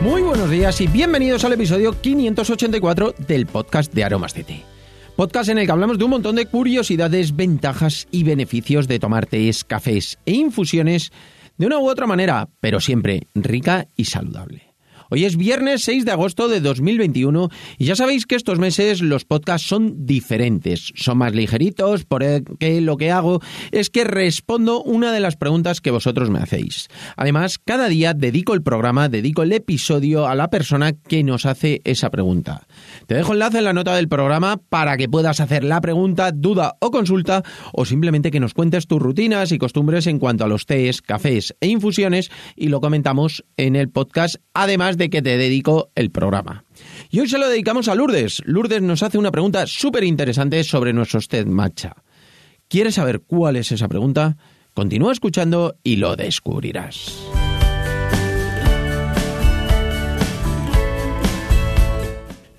Muy buenos días y bienvenidos al episodio 584 del podcast de Aromas de Té. Podcast en el que hablamos de un montón de curiosidades, ventajas y beneficios de tomar tés, cafés e infusiones de una u otra manera, pero siempre rica y saludable. Hoy es viernes 6 de agosto de 2021 y ya sabéis que estos meses los podcasts son diferentes, son más ligeritos, porque lo que hago es que respondo una de las preguntas que vosotros me hacéis. Además, cada día dedico el programa, dedico el episodio a la persona que nos hace esa pregunta. Te dejo enlace en la nota del programa para que puedas hacer la pregunta, duda o consulta o simplemente que nos cuentes tus rutinas y costumbres en cuanto a los tés, cafés e infusiones y lo comentamos en el podcast, además que te dedico el programa. Y hoy se lo dedicamos a Lourdes. Lourdes nos hace una pregunta súper interesante sobre nuestros tés matcha. ¿Quieres saber cuál es esa pregunta? Continúa escuchando y lo descubrirás.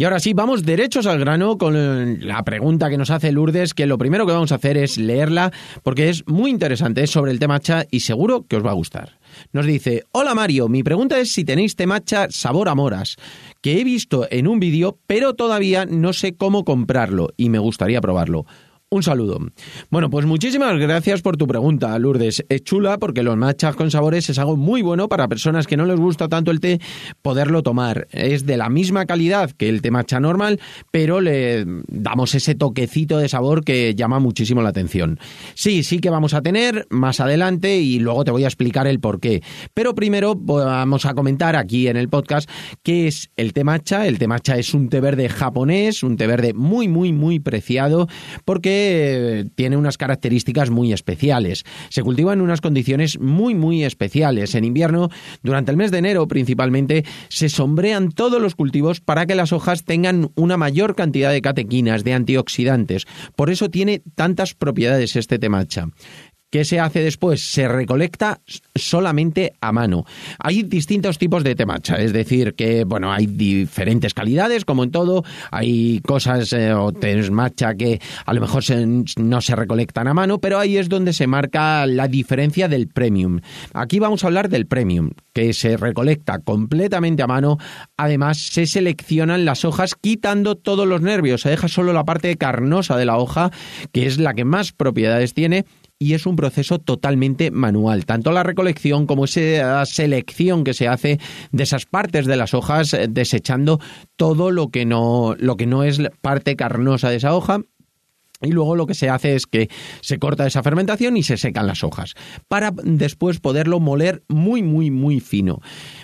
Y ahora sí, vamos derechos al grano con la pregunta que nos hace Lourdes, que lo primero que vamos a hacer es leerla porque es muy interesante, es sobre el temacha y seguro que os va a gustar. Nos dice, hola Mario, mi pregunta es si tenéis temacha sabor a moras, que he visto en un vídeo, pero todavía no sé cómo comprarlo y me gustaría probarlo. Un saludo. Bueno, pues muchísimas gracias por tu pregunta, Lourdes. Es chula porque los matchas con sabores es algo muy bueno para personas que no les gusta tanto el té poderlo tomar. Es de la misma calidad que el té matcha normal, pero le damos ese toquecito de sabor que llama muchísimo la atención. Sí, sí que vamos a tener más adelante y luego te voy a explicar el por qué. Pero primero vamos a comentar aquí en el podcast qué es el té matcha. El té matcha es un té verde japonés, un té verde muy, muy, muy preciado porque tiene unas características muy especiales. Se cultiva en unas condiciones muy, muy especiales. En invierno, durante el mes de enero principalmente, se sombrean todos los cultivos para que las hojas tengan una mayor cantidad de catequinas, de antioxidantes. Por eso tiene tantas propiedades este temacha. ¿Qué se hace después? Se recolecta solamente a mano. Hay distintos tipos de temacha, es decir, que bueno, hay diferentes calidades, como en todo. Hay cosas eh, o temacha que a lo mejor no se recolectan a mano, pero ahí es donde se marca la diferencia del premium. Aquí vamos a hablar del premium, que se recolecta completamente a mano. Además, se seleccionan las hojas quitando todos los nervios. Se deja solo la parte carnosa de la hoja, que es la que más propiedades tiene y es un proceso totalmente manual. Tanto la recolección como esa selección que se hace de esas partes de las hojas, eh, desechando todo lo que no, lo que no es parte carnosa de esa hoja y luego lo que se hace es que se corta esa fermentación y se secan las hojas para después poderlo moler muy, muy, muy fino.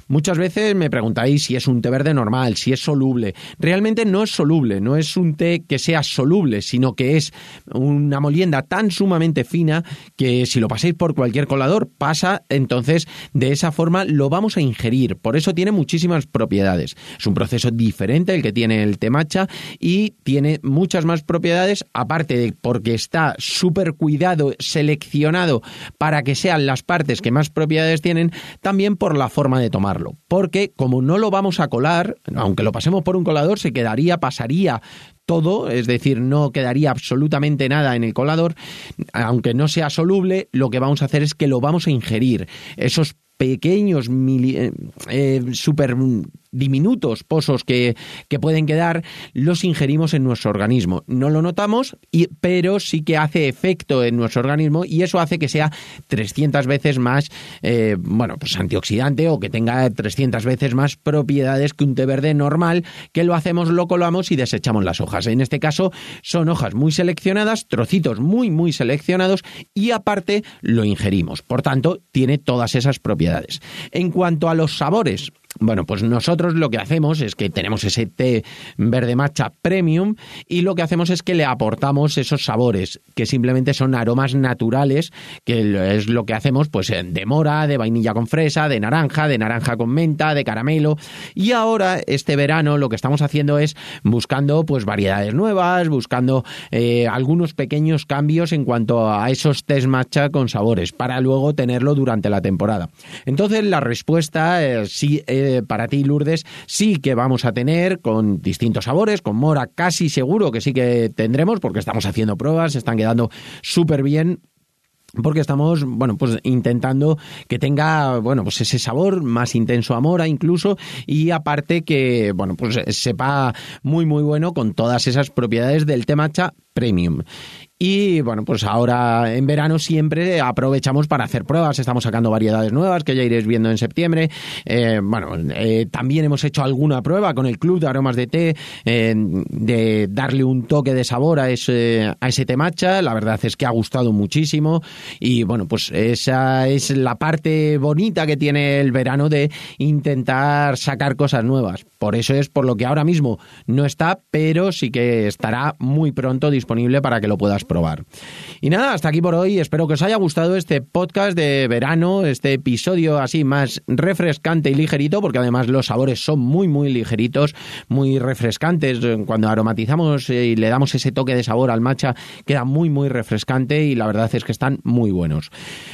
Muchas veces me preguntáis si es un té verde normal, si es soluble. Realmente no es soluble, no es un té que sea soluble, sino que es una molienda tan sumamente fina que si lo pasáis por cualquier colador pasa, entonces de esa forma lo vamos a ingerir. Por eso tiene muchísimas propiedades. Es un proceso diferente el que tiene el té matcha y tiene muchas más propiedades aparte porque está súper cuidado, seleccionado para que sean las partes que más propiedades tienen, también por la forma de tomarlo. Porque como no lo vamos a colar, aunque lo pasemos por un colador, se quedaría, pasaría todo, es decir, no quedaría absolutamente nada en el colador, aunque no sea soluble, lo que vamos a hacer es que lo vamos a ingerir. Esos pequeños, eh, eh, super diminutos pozos que, que, pueden quedar, los ingerimos en nuestro organismo. No lo notamos, y, pero sí que hace efecto en nuestro organismo y eso hace que sea 300 veces más, eh, bueno, pues antioxidante o que tenga 300 veces más propiedades que un té verde normal, que lo hacemos, lo colamos y desechamos las hojas. En este caso son hojas muy seleccionadas, trocitos muy, muy seleccionados y aparte lo ingerimos. Por tanto, tiene todas esas propiedades. En cuanto a los sabores, Bueno, pues nosotros lo que hacemos es que tenemos ese té verde matcha premium y lo que hacemos es que le aportamos esos sabores que simplemente son aromas naturales, que es lo que hacemos pues de mora, de vainilla con fresa, de naranja, de naranja con menta, de caramelo y ahora este verano lo que estamos haciendo es buscando pues variedades nuevas, buscando eh, algunos pequeños cambios en cuanto a esos tés matcha con sabores para luego tenerlo durante la temporada. Entonces la respuesta eh, sí eh, para ti, Lourdes, sí que vamos a tener con distintos sabores, con mora casi seguro que sí que tendremos, porque estamos haciendo pruebas, están quedando súper bien porque estamos, bueno, pues intentando que tenga, bueno, pues ese sabor más intenso a mora incluso y aparte que, bueno, pues sepa muy muy bueno con todas esas propiedades del té matcha premium. Y bueno, pues ahora en verano siempre aprovechamos para hacer pruebas. Estamos sacando variedades nuevas que ya iréis viendo en septiembre. Eh, bueno, eh, también hemos hecho alguna prueba con el Club de Aromas de Té eh, de darle un toque de sabor a ese, a ese té matcha. La verdad es que ha gustado muchísimo. Y bueno, pues esa es la parte bonita que tiene el verano de intentar sacar cosas nuevas. Por eso es por lo que ahora mismo no está, pero sí que estará muy pronto disponible para que lo puedas probar. Y nada, hasta aquí por hoy. Espero que os haya gustado este podcast de verano, este episodio así más refrescante y ligerito, porque además los sabores son muy, muy ligeritos, muy refrescantes. Cuando aromatizamos y le damos ese toque de sabor al matcha, queda muy, muy refrescante y la verdad es que están muy buenos.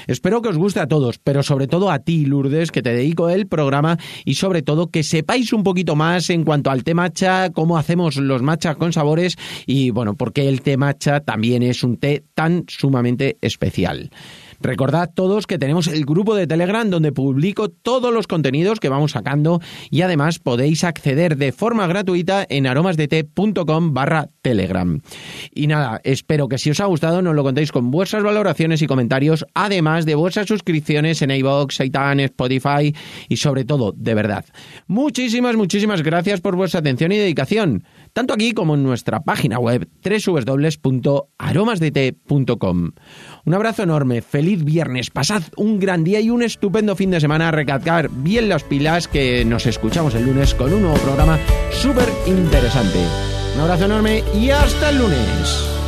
Espero que os guste a todos, pero sobre todo a ti, Lourdes, que te dedico el programa y sobre todo que sepáis un poquito más en cuanto al té matcha, cómo hacemos los matchas con sabores y bueno, porque el té matcha también es un té tan sumamente especial. Recordad todos que tenemos el grupo de Telegram donde publico todos los contenidos que vamos sacando y además podéis acceder de forma gratuita en aromasdete.com barra Telegram. Y nada, espero que si os ha gustado nos lo contéis con vuestras valoraciones y comentarios, además de vuestras suscripciones en iVoox, Saitan, Spotify y sobre todo, de verdad. Muchísimas, muchísimas gracias por vuestra atención y dedicación, tanto aquí como en nuestra página web www.aromasdete.com. Un abrazo enorme, viernes, pasad un gran día y un estupendo fin de semana, recalcar bien las pilas que nos escuchamos el lunes con un nuevo programa súper interesante. Un abrazo enorme y hasta el lunes.